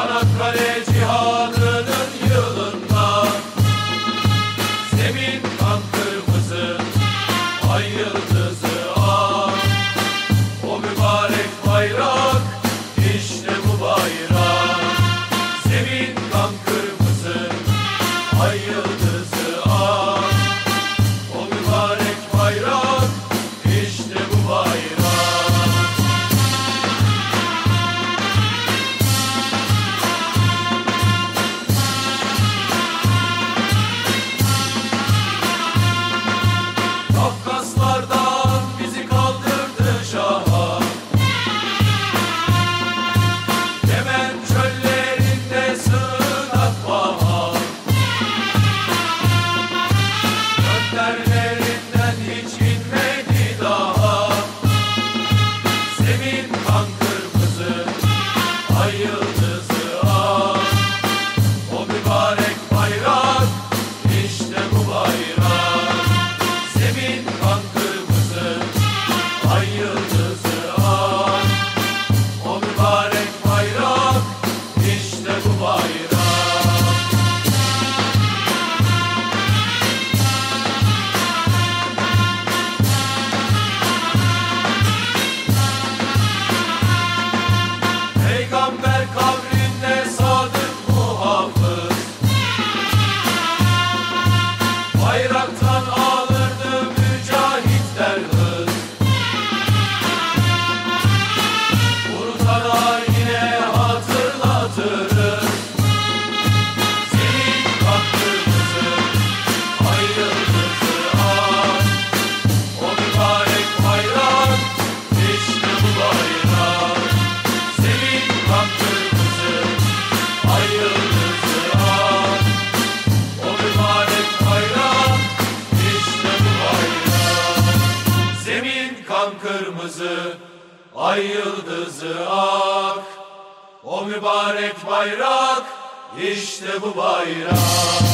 Çanakkale cihadının yılında. Zemin kan kırmızı Ay yıldızı ah. O mübarek bayrak işte bu bayrak. Zemin kan kırmızı Ay yıldızı on all. Kırmızı, ay yıldızı ak. O mübarek bayrak, işte bu bayrak.